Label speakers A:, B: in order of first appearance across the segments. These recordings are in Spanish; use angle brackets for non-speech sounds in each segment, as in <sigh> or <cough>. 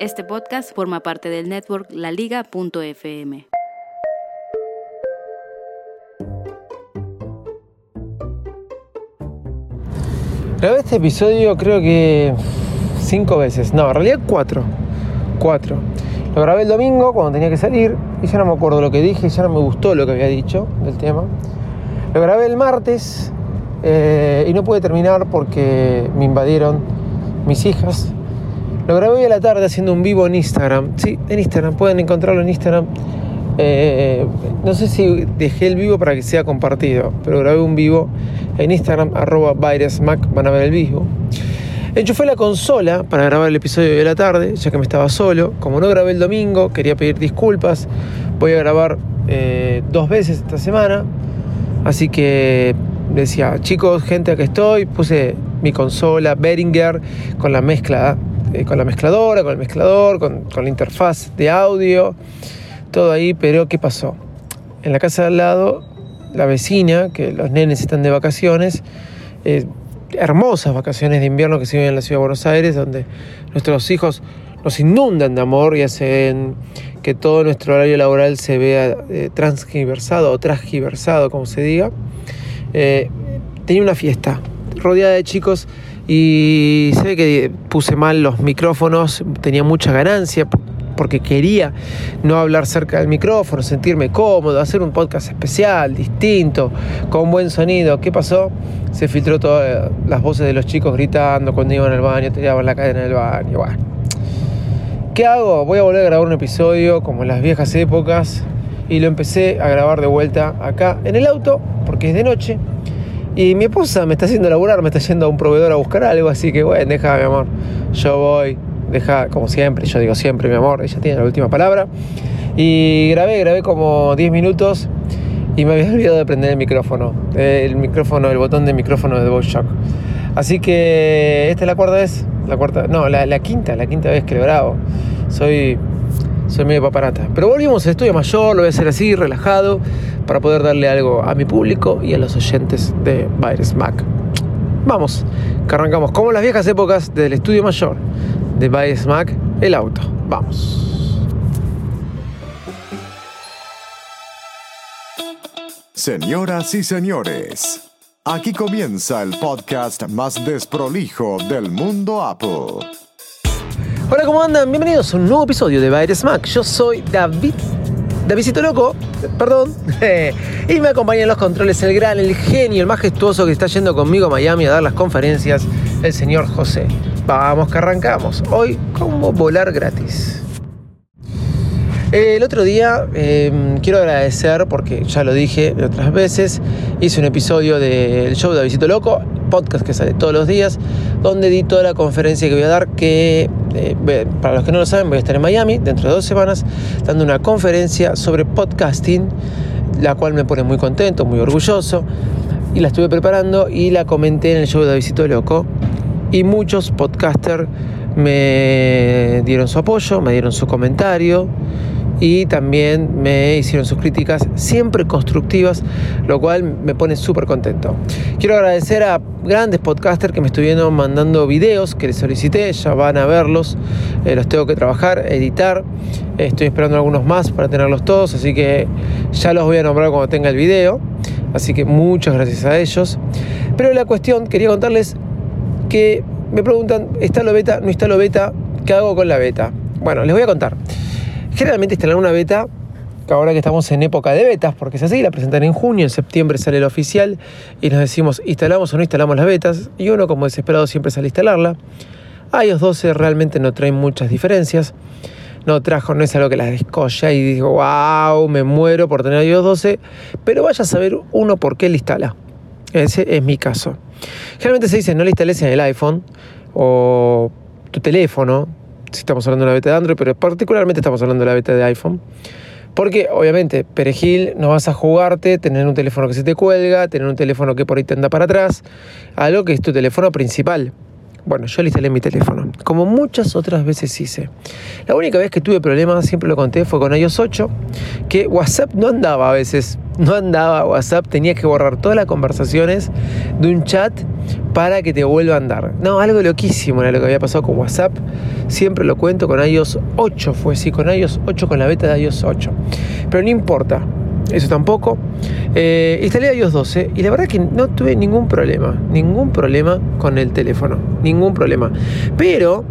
A: Este podcast forma parte del network laliga.fm.
B: Grabé este episodio creo que cinco veces. No, en realidad cuatro. Cuatro. Lo grabé el domingo cuando tenía que salir y ya no me acuerdo lo que dije, ya no me gustó lo que había dicho del tema. Lo grabé el martes eh, y no pude terminar porque me invadieron mis hijas. Lo grabé hoy a la tarde haciendo un vivo en Instagram. Sí, en Instagram, pueden encontrarlo en Instagram. Eh, no sé si dejé el vivo para que sea compartido, pero grabé un vivo en Instagram, arroba Mac, van a ver el vivo. Enchufé la consola para grabar el episodio de la tarde, ya que me estaba solo. Como no grabé el domingo, quería pedir disculpas. Voy a grabar eh, dos veces esta semana. Así que decía, chicos, gente, aquí estoy. Puse mi consola Behringer con la mezcla, eh, con la mezcladora, con el mezclador, con, la interfaz de audio todo ahí, pero ¿qué pasó? En la casa de al lado, la vecina, que los nenes están de vacaciones, eh, hermosas vacaciones de invierno que se viven en la ciudad de Buenos Aires, donde nuestros hijos nos inundan de amor y hacen que todo nuestro horario laboral se vea eh, transgiversado o transgiversado, como se diga. Eh, tenía una fiesta rodeada de chicos y sé que puse mal los micrófonos, tenía mucha ganancia, porque quería no hablar cerca del micrófono, sentirme cómodo, hacer un podcast especial, distinto, con buen sonido. ¿Qué pasó? Se filtró todas las voces de los chicos gritando cuando iban al baño, tiraban la cadena del baño. Bueno. ¿Qué hago? Voy a volver a grabar un episodio como en las viejas épocas y lo empecé a grabar de vuelta acá en el auto porque es de noche. Y mi esposa me está haciendo laburar, me está yendo a un proveedor a buscar algo, así que bueno, deja mi amor, yo voy, deja, como siempre, yo digo siempre, mi amor, ella tiene la última palabra. Y grabé, grabé como 10 minutos y me había <laughs> olvidado de prender el micrófono, el micrófono, el botón de micrófono de Voice Shock. Así que esta es la cuarta vez, la cuarta, no, la, quinta, la quinta vez que lo grabo. Soy, soy medio paparata. Pero volvimos al estudio mayor, lo voy a hacer así, relajado, para poder darle algo a mi público y a los oyentes de Virus Mac. Vamos, que arrancamos como las viejas épocas del estudio mayor de By Smack, el auto. Vamos.
C: Señoras y señores, aquí comienza el podcast más desprolijo del mundo Apple.
B: Hola, ¿cómo andan? Bienvenidos a un nuevo episodio de By Smack. Yo soy David Davidito Loco, perdón, <laughs> y me acompaña en los controles el gran, el genio, el majestuoso que está yendo conmigo a Miami a dar las conferencias, el señor José. Vamos que arrancamos. Hoy, ¿cómo volar gratis? El otro día em, quiero agradecer, porque ya lo dije otras veces, hice un episodio del show de Visito Loco, podcast que sale todos los días, donde di toda la conferencia que voy a dar, que para los que no lo saben voy a estar en Miami dentro de dos semanas, dando una conferencia sobre podcasting, la cual me pone muy contento, muy orgulloso, y la estuve preparando y la comenté en el show de Visito Loco y muchos podcasters me dieron su apoyo, me dieron su comentario y también me hicieron sus críticas siempre constructivas, lo cual me pone súper contento. Quiero agradecer a grandes podcasters que me estuvieron mandando videos que les solicité, ya van a verlos, eh, los tengo que trabajar, editar, estoy esperando algunos más para tenerlos todos, así que ya los voy a nombrar cuando tenga el video, así que muchas gracias a ellos. Pero la cuestión, quería contarles que me preguntan, ¿está la beta? ¿No está la beta? ¿Qué hago con la beta? Bueno, les voy a contar. Generalmente instalar una beta, ahora que estamos en época de betas, porque es así, la presentan en junio, en septiembre sale el oficial y nos decimos, ¿instalamos o no instalamos las betas? Y uno como desesperado siempre sale a instalarla. iOS 12 realmente no trae muchas diferencias. No trajo, no es algo que la descolla y digo, wow, me muero por tener iOS 12. Pero vaya a saber uno por qué la instala. Ese es mi caso. Generalmente se dice no le instales en el iPhone o tu teléfono, si estamos hablando de la beta de Android, pero particularmente estamos hablando de la beta de iPhone. Porque obviamente, perejil, no vas a jugarte, tener un teléfono que se te cuelga, tener un teléfono que por ahí te anda para atrás, algo que es tu teléfono principal. Bueno, yo le instalé mi teléfono, como muchas otras veces hice. La única vez que tuve problemas, siempre lo conté, fue con iOS 8, que WhatsApp no andaba a veces, no andaba WhatsApp, tenía que borrar todas las conversaciones de un chat para que te vuelva a andar. No, algo loquísimo era lo que había pasado con WhatsApp. Siempre lo cuento con iOS 8, fue así, con iOS 8, con la beta de iOS 8. Pero no importa, eso tampoco. Eh, instalé iOS 12 y la verdad que no tuve ningún problema, ningún problema con el teléfono, ningún problema. Pero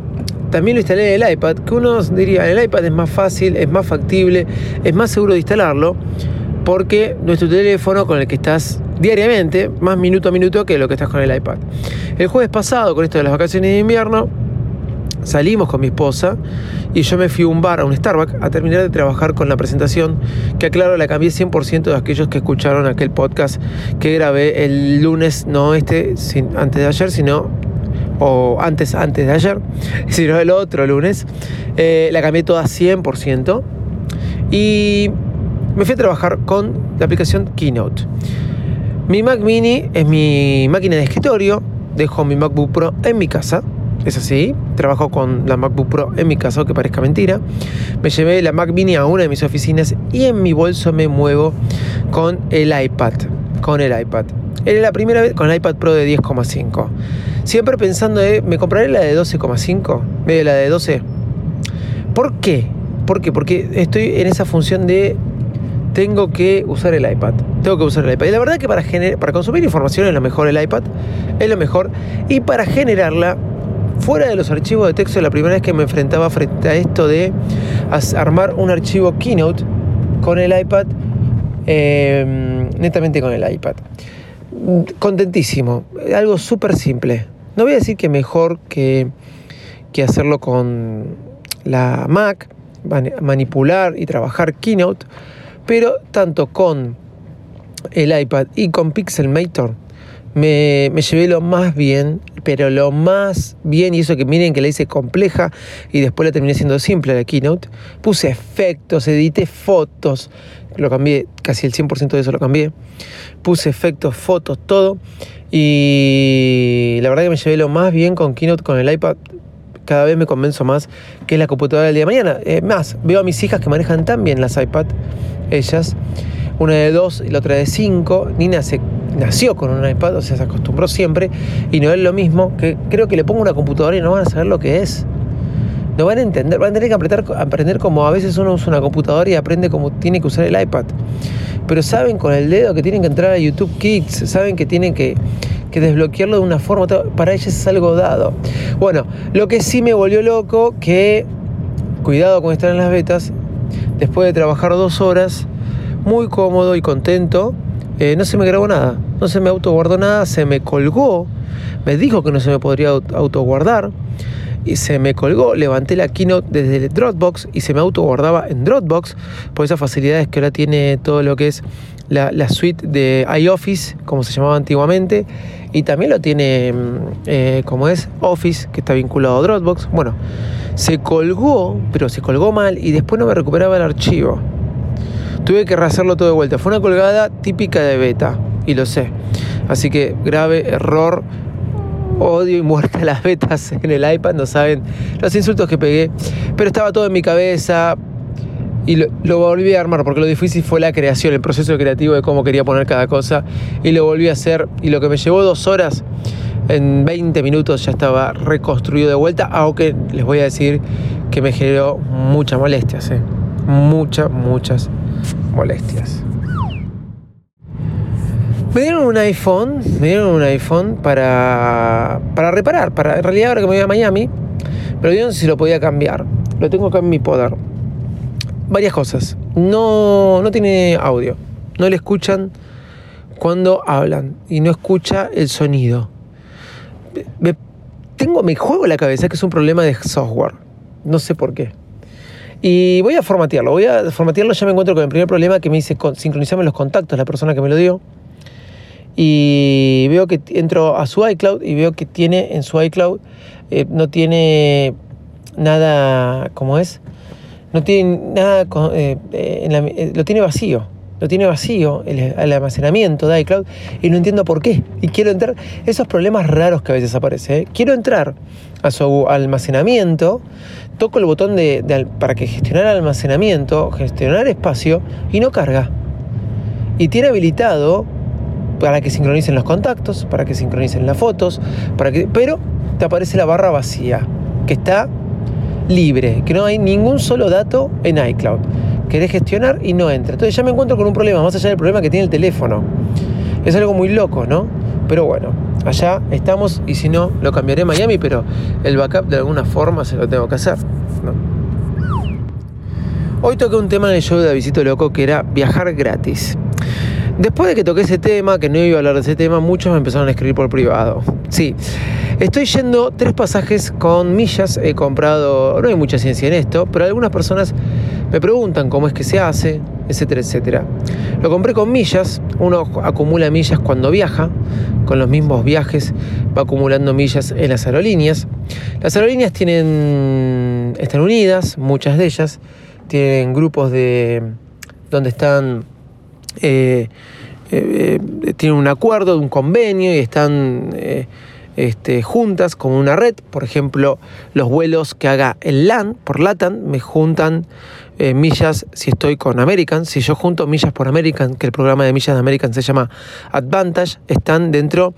B: también lo instalé en el iPad, que uno diría, el iPad es más fácil, es más factible, es más seguro de instalarlo, porque nuestro teléfono con el que estás diariamente, más minuto a minuto que lo que estás con el iPad. El jueves pasado, con esto de las vacaciones de invierno, salimos con mi esposa y yo me fui a un bar, a un Starbucks, a terminar de trabajar con la presentación, que aclaro, la cambié 100% de aquellos que escucharon aquel podcast que grabé el lunes, no este, antes de ayer, sino o antes, antes de ayer, <laughs> sino el otro lunes. Eh, la cambié toda 100% y me fui a trabajar con la aplicación Keynote. Mi Mac Mini es mi máquina de escritorio, dejo mi MacBook Pro en mi casa es así, trabajo con la MacBook Pro en mi caso, que parezca mentira. Me llevé la Mac Mini a una de mis oficinas y en mi bolso me muevo con el iPad. Con el iPad. Era la primera vez con el iPad Pro de 10,5. Siempre pensando, de, ¿me compraré la de 12,5? ¿Medio la de 12? ¿Por qué? ¿Por qué? Porque estoy en esa función de tengo que usar el iPad. Tengo que usar el iPad. Y la verdad que para, para consumir información es lo mejor el iPad. Es lo mejor. Y para generarla fuera de los archivos de texto, la primera vez que me enfrentaba frente a esto de armar un archivo Keynote con el iPad, em, netamente con el iPad. Contentísimo, algo súper simple. No voy a decir que mejor que, que hacerlo con la Mac, manipular y trabajar Keynote, pero tanto con el iPad y con Pixelmator me, me, llevé lo más bien, pero lo más bien, y eso que miren que la hice compleja y después la terminé siendo simple la keynote. Puse efectos, edité fotos, lo cambié, casi el 100% de eso lo cambié. Puse efectos, fotos, todo. Y la verdad que me llevé lo más bien con Keynote, con el iPad. Cada vez me convenzo más que es la computadora del día de mañana. Es más, veo a mis hijas que manejan tan bien las iPad, ellas una de dos y la otra de cinco. Nina se nació con un iPad, o sea, se acostumbró siempre y no es lo mismo que creo que le pongo una computadora y no van a saber lo que es. No van a entender, van a tener que aprender, aprender como a veces uno usa una computadora y aprende cómo tiene que usar el iPad. Pero saben con el dedo que tienen que entrar a YouTube Kids, saben que tienen que, que desbloquearlo de una forma, para ellos es algo dado. Bueno, lo que sí me volvió loco, que cuidado con estar en las betas, después de trabajar dos horas, muy cómodo y contento. Eh, no se me grabó nada, no se me autoguardó nada, se me colgó, me dijo que no se me podría autoguardar y se me colgó, levanté la Keynote desde Dropbox y se me autoguardaba en Dropbox por esas facilidades que ahora tiene todo lo que es la, suite de iOffice, como se llamaba antiguamente, y también lo tiene mm, eh, como es Office, que está vinculado a Dropbox. Bueno, se colgó, pero se colgó mal y después no me recuperaba el archivo. Tuve que rehacerlo todo de vuelta. Fue una colgada típica de beta, y lo sé. Así que grave error, odio y muerte a las betas en el iPad. No saben los insultos que pegué. Pero estaba todo en mi cabeza. Y lo, lo, volví a armar porque lo difícil fue la creación, el proceso creativo de cómo quería poner cada cosa. Y lo volví a hacer. Y lo que me llevó dos horas, en 20 minutos ya estaba reconstruido de vuelta. Aunque les voy a decir que me generó muchas molestias. ¿eh? Muchas, muchas molestias. Me dieron un iPhone, me dieron un iPhone para, para reparar, para, en realidad ahora que me voy a Miami, pero sé si lo podía cambiar. Lo tengo acá en mi poder. Varias cosas. No, no tiene audio. No le escuchan cuando hablan y no escucha el sonido. Me, tengo, me juego la cabeza que es un problema de software. No sé por qué. Y voy a formatearlo, voy a formatearlo, ya me encuentro con el primer problema que me dice sincronizarme los contactos, la persona que me lo dio. Y veo que entro a su iCloud y veo que tiene en su iCloud eh, no tiene nada, ¿cómo es? No tiene nada, eh, eh, lo tiene vacío. Lo tiene vacío el, almacenamiento de iCloud y no entiendo por qué. Y quiero entrar, esos problemas raros que a veces aparecen. Quiero entrar a su almacenamiento, toco el botón de, para que gestionar almacenamiento, gestionar espacio y no carga. Y tiene habilitado para que sincronicen los contactos, para que sincronicen las fotos, para que, pero te aparece la barra vacía, que está libre, que no hay ningún solo dato en iCloud. Querés gestionar y no entra. Entonces ya me encuentro con un problema, más allá del problema que tiene el teléfono. Es algo muy loco, ¿no? Pero bueno, allá estamos y si no, lo cambiaré a Miami, pero el backup de alguna forma se lo tengo que hacer. Hoy toqué un tema en el show de Visito Loco que era viajar gratis. Después de que toqué ese tema, que no iba a hablar de ese tema, muchos me empezaron a escribir por privado. Sí, estoy yendo tres pasajes con millas, he comprado, no hay mucha ciencia en esto, pero algunas personas me preguntan cómo es que se hace, etcétera, etcétera. Lo compré con millas, uno acumula millas cuando viaja, con los mismos viajes va acumulando millas en las aerolíneas. Las aerolíneas tienen, están unidas, muchas de ellas, tienen grupos de donde están eh, eh, eh, tienen un acuerdo, un convenio y están este, juntas como una red. Por ejemplo, los vuelos que haga el LAN por LATAM me juntan eh, millas si estoy con American. Si yo junto millas por American, que el programa de millas de American se llama Advantage, están dentro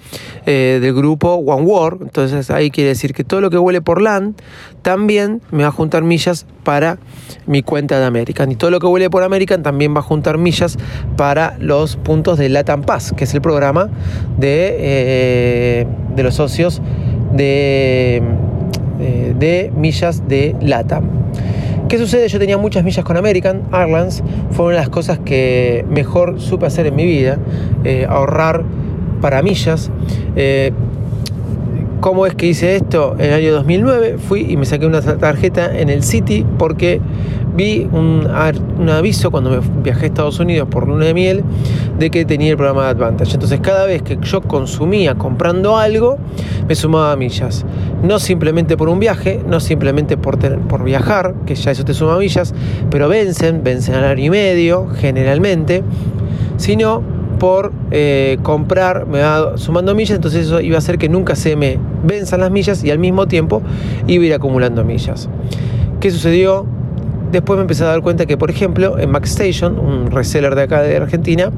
B: eh, del grupo One World. Entonces ahí quiere decir que todo lo que huele por LAN también me va a juntar millas para mi cuenta de American. Y todo lo que huele por American también va a juntar millas para los puntos de LATAM Pass, que es el programa de, eh, de los socios de, de millas de LATAM. ¿Qué sucede? Yo tenía muchas millas con American Airlines, fue una de las cosas que mejor supe hacer en mi vida, eh, ahorrar para millas. Eh, ¿Cómo es que hice esto? En el año 2009 fui y me saqué una tarjeta en el City porque vi un, aviso cuando me viajé a Estados Unidos por luna de miel de que tenía el programa de Advantage. Entonces cada vez que yo consumía comprando algo, me sumaba millas. No simplemente por un viaje, no simplemente por, por viajar, que ya eso te suma millas, pero vencen, vencen al año y medio generalmente, sino por eh, comprar, me va sumando millas, entonces eso iba a hacer que nunca se me venzan las millas y al mismo tiempo iba a ir acumulando millas. ¿Qué sucedió? Después me empecé a dar cuenta que, por ejemplo, en MacStation, un reseller de acá de Argentina,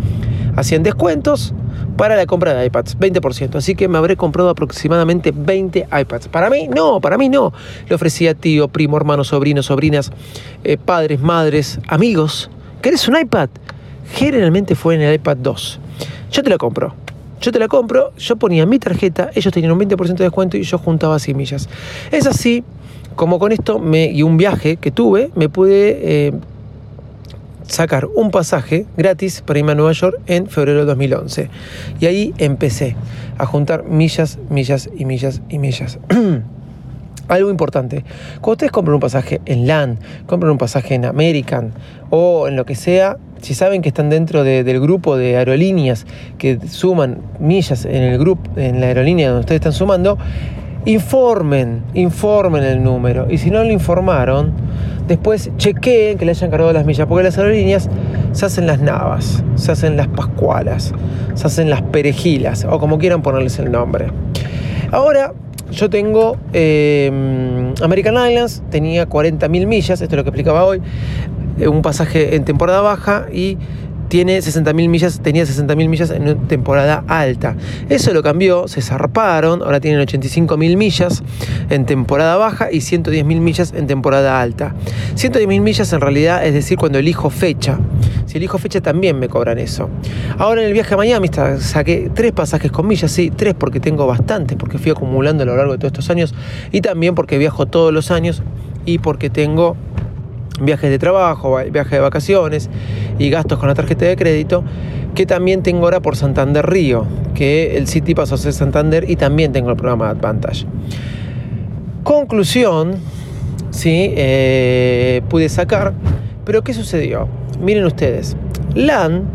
B: hacían descuentos para la compra de iPads, 20%. Así que me habré comprado aproximadamente 20 iPads. Para mí, no, para mí no. Le ofrecía tío, primo, hermano, sobrino, sobrinas, eh, padres, madres, amigos. ¿Querés un iPad? generalmente fue en el iPad 2. Yo te la compro. Yo te la compro, yo ponía mi tarjeta, ellos tenían un 20% de descuento y yo juntaba 100 millas. Es así como con esto me, y un viaje que tuve, me pude eh, sacar un pasaje gratis para irme a Nueva York en febrero de 2011. Y ahí empecé a juntar millas, millas y millas y millas. <clears throat> Algo importante, cuando ustedes compran un pasaje en LAN, compran un pasaje en American o en lo que sea, si saben que están dentro del grupo de aerolíneas que suman millas en el grupo, en la aerolínea donde ustedes están sumando, informen, informen el número. Y si no lo informaron, después chequeen que le hayan cargado las millas, porque las aerolíneas se hacen las navas, se hacen las pascualas, se hacen las perejilas, o como quieran ponerles el nombre. Ahora, yo tengo em, American Airlines, tenía 40.000 millas, esto es lo que explicaba hoy, un pasaje en temporada baja y tiene 60.000 millas, tenía 60.000 millas en temporada alta. Eso lo cambió, se zarparon, ahora tienen 85.000 millas en temporada baja y 110.000 millas en temporada alta. 110.000 millas en realidad es decir cuando elijo fecha. Si elijo fecha también me cobran eso. Ahora en el viaje a Miami saqué tres pasajes con millas, sí, tres porque tengo bastantes, porque fui acumulando a lo largo de todos estos años y también porque viajo todos los años y porque tengo viajes de trabajo, viajes de vacaciones y gastos con la tarjeta de crédito, que también tengo ahora por Santander Río, que el City pasó a ser Santander y también tengo el programa Advantage. Conclusión, sí, eh, pude sacar, pero ¿qué sucedió? Miren ustedes, LAN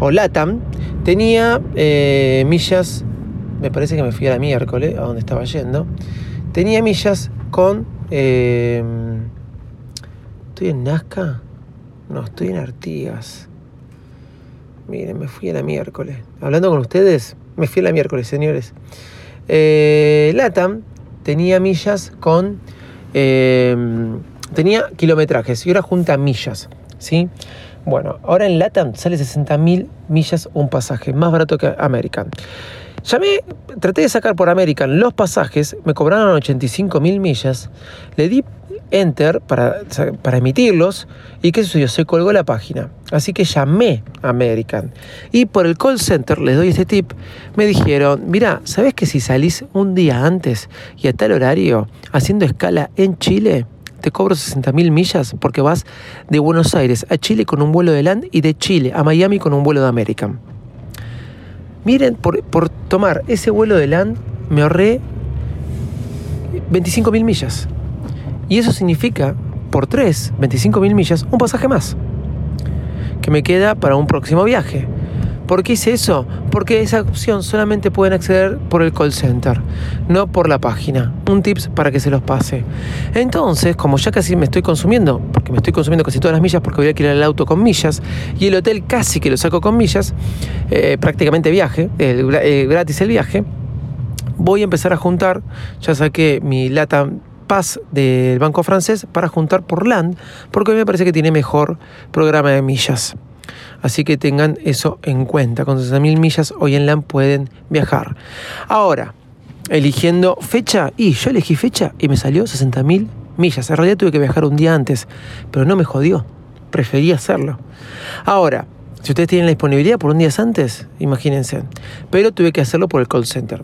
B: o LATAM tenía eh, millas, me parece que me fui a la miércoles, a donde estaba yendo, tenía millas con... eh, ¿Estoy en Nazca? No, estoy en Artigas. Miren, me fui a la miércoles. Hablando con ustedes, me fui a la miércoles, señores. Eh, Latam tenía millas con... eh, tenía kilometrajes y ahora junta millas, ¿sí? Bueno, ahora en Latam sale 60.000 millas un pasaje, más barato que American. Llamé, traté de sacar por American los pasajes, me cobraron 85.000 millas, le di enter para, para emitirlos y qué sucedió, se colgó la página. Así que llamé a American y por el call center, les doy este tip, me dijeron, mira, ¿sabes que si salís un día antes y a tal horario haciendo escala en Chile? te cobro 60.000 millas porque vas de Buenos Aires a Chile con un vuelo de Land y de Chile a Miami con un vuelo de American. Miren, por, por tomar ese vuelo de Land me ahorré 25.000 millas. Y eso significa, por 3, 25.000 millas, un pasaje más. Que me queda para un próximo viaje. ¿Por qué hice eso? Porque esa opción solamente pueden acceder por el call center, no por la página. Un tips para que se los pase. Entonces, como ya casi me estoy consumiendo, porque me estoy consumiendo casi todas las millas porque voy a alquilar el auto con millas, y el hotel casi que lo saco con millas, eh, prácticamente viaje, eh, gratis el viaje, voy a empezar a juntar, ya saqué mi lata Paz del Banco Francés para juntar por LAND, porque me parece que tiene mejor programa de millas. Así que tengan eso en cuenta. Con 60.000 millas hoy en LAN pueden viajar. Ahora, eligiendo fecha, y yo elegí fecha y me salió 60.000 millas. En realidad tuve que viajar un día antes, pero no me jodió. Preferí hacerlo. Ahora, si ustedes tienen la disponibilidad por un día antes, imagínense. Pero tuve que hacerlo por el call center.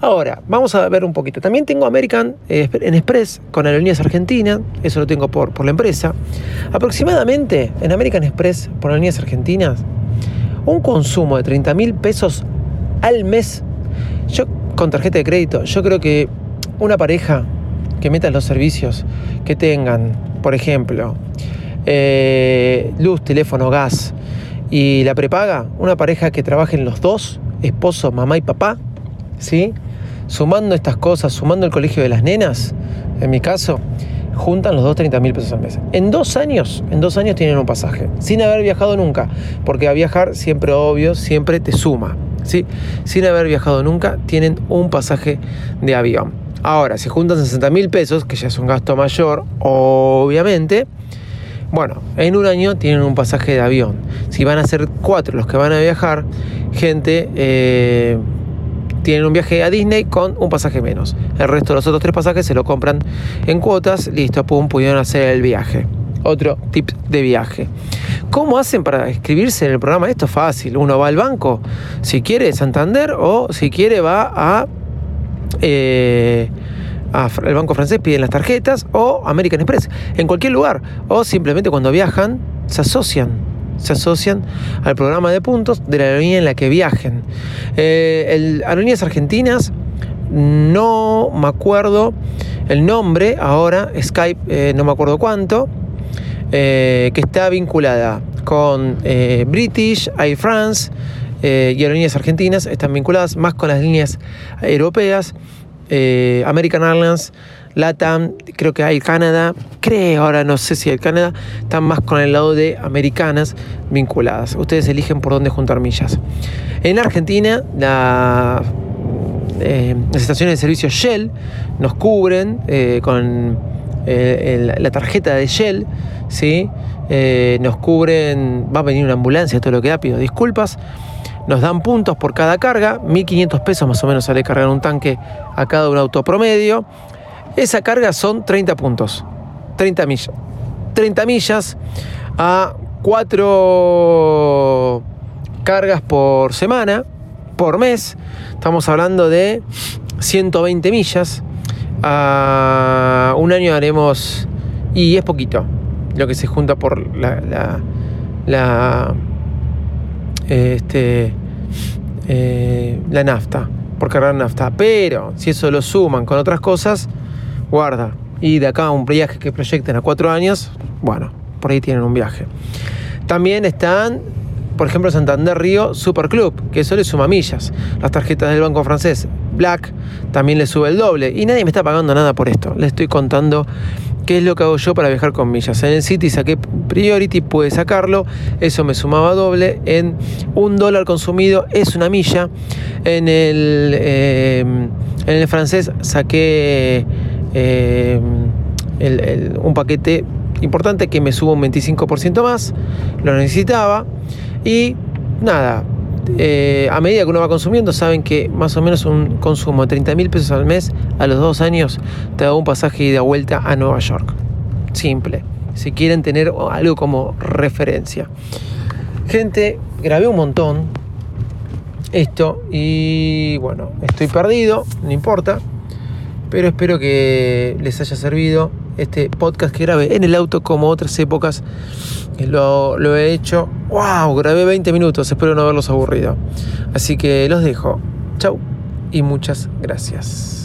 B: Ahora, vamos a ver un poquito. También tengo American eh, en Express con Aerolíneas Argentinas, eso lo tengo por, por la empresa. Aproximadamente en American Express por Aerolíneas Argentinas, un consumo de 30 mil pesos al mes. Yo con tarjeta de crédito, yo creo que una pareja que meta los servicios que tengan, por ejemplo, eh, luz, teléfono, gas y la prepaga, una pareja que trabajen los dos, esposo, mamá y papá, ¿sí? sumando estas cosas, sumando el colegio de las nenas, en mi caso, juntan los dos 30 mil pesos al mes. En dos años, en dos años tienen un pasaje, sin haber viajado nunca, porque a viajar siempre obvio, siempre te suma. ¿sí? Sin haber viajado nunca, tienen un pasaje de avión. Ahora, si juntan 60 mil pesos, que ya es un gasto mayor, obviamente, bueno, en un año tienen un pasaje de avión. Si van a ser cuatro los que van a viajar, gente... Eh, tienen un viaje a Disney con un pasaje menos. El resto de los otros tres pasajes se lo compran en cuotas, listo, pum, pudieron hacer el viaje. Otro tip de viaje. ¿Cómo hacen para inscribirse en el programa? Esto es fácil. Uno va al banco, si quiere Santander o si quiere va a, eh, el banco francés, piden las tarjetas o American Express, en cualquier lugar. O simplemente cuando viajan se asocian se asocian al programa de puntos de la aerolínea en la que viajen. Eh, el, Aerolíneas Argentinas, no me acuerdo el nombre ahora, Skype, eh, no me acuerdo cuánto, eh, que está vinculada con eh, British, Air France y Aerolíneas Argentinas, están vinculadas más con las líneas europeas, American Airlines LATAM, creo que hay Canadá, creo, ahora no sé si hay Canadá, están más con el lado de americanas vinculadas. Ustedes eligen por dónde juntar millas. En Argentina, eh, las estaciones de servicio Shell nos cubren eh, con eh, el, la tarjeta de Shell, ¿sí? Nos cubren, va a venir una ambulancia, todo lo que da, pido disculpas. Nos dan puntos por cada carga, 1.500 pesos más o menos sale cargar un tanque a cada un auto promedio. Esa carga son 30 puntos, 30 millas. 30 millas a 4 cargas por semana, por mes. Estamos hablando de 120 millas. A un año haremos, y es poquito, lo que se junta por la, la, la este, eh, la nafta, por cargar nafta. Pero si eso lo suman con otras cosas, guarda. Y de acá a un viaje que proyecten a cuatro años, bueno, por ahí tienen un viaje. También están, por ejemplo, Santander Río Super Club, que eso le suma millas. Las tarjetas del Banco Francés Black también le sube el doble. Y nadie me está pagando nada por esto. Le estoy contando qué es lo que hago yo para viajar con millas. En el City saqué Priority, pude sacarlo. Eso me sumaba doble. En un dólar consumido es una milla. En el, eh, en el francés saqué eh, un paquete importante que me subo un 25% más. Lo necesitaba. Y nada, eh, a medida que uno va consumiendo, saben que más o menos un consumo de 30 mil pesos al mes a los dos años te da un pasaje y de vuelta a Nueva York. Simple. Si quieren tener algo como referencia. Gente, grabé un montón esto y bueno, estoy perdido, no importa, pero espero que les haya servido este podcast que grabé en el auto como otras épocas. Lo, lo he hecho. ¡Wow! Grabé 20 minutos. Espero no haberlos aburrido. Así que los dejo. Chau y muchas gracias.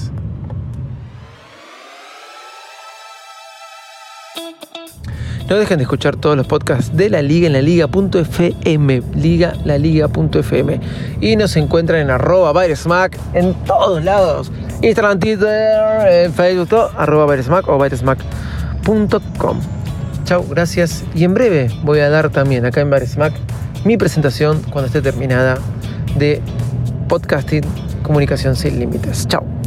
B: No dejen de escuchar todos los podcasts de la Liga en la Liga.fm. Liga, la Liga.fm. Y nos encuentran en arroba en todos lados. Instagram, Twitter, Facebook, todo, o Byresmack.com. Chau, gracias. Y en breve voy a dar también acá en Byresmack mi presentación cuando esté terminada de podcasting Comunicación sin Límites. Chau.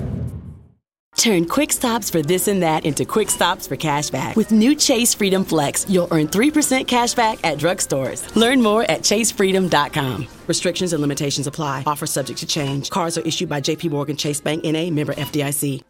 D: Turn quick stops for this and that into quick stops for cashback. With new Chase Freedom Flex, you'll earn 3% cashback at drugstores. Learn more at chasefreedom.com. Restrictions and limitations apply. Offer subject to change. Cards are issued by JP Morgan Chase Bank NA member FDIC.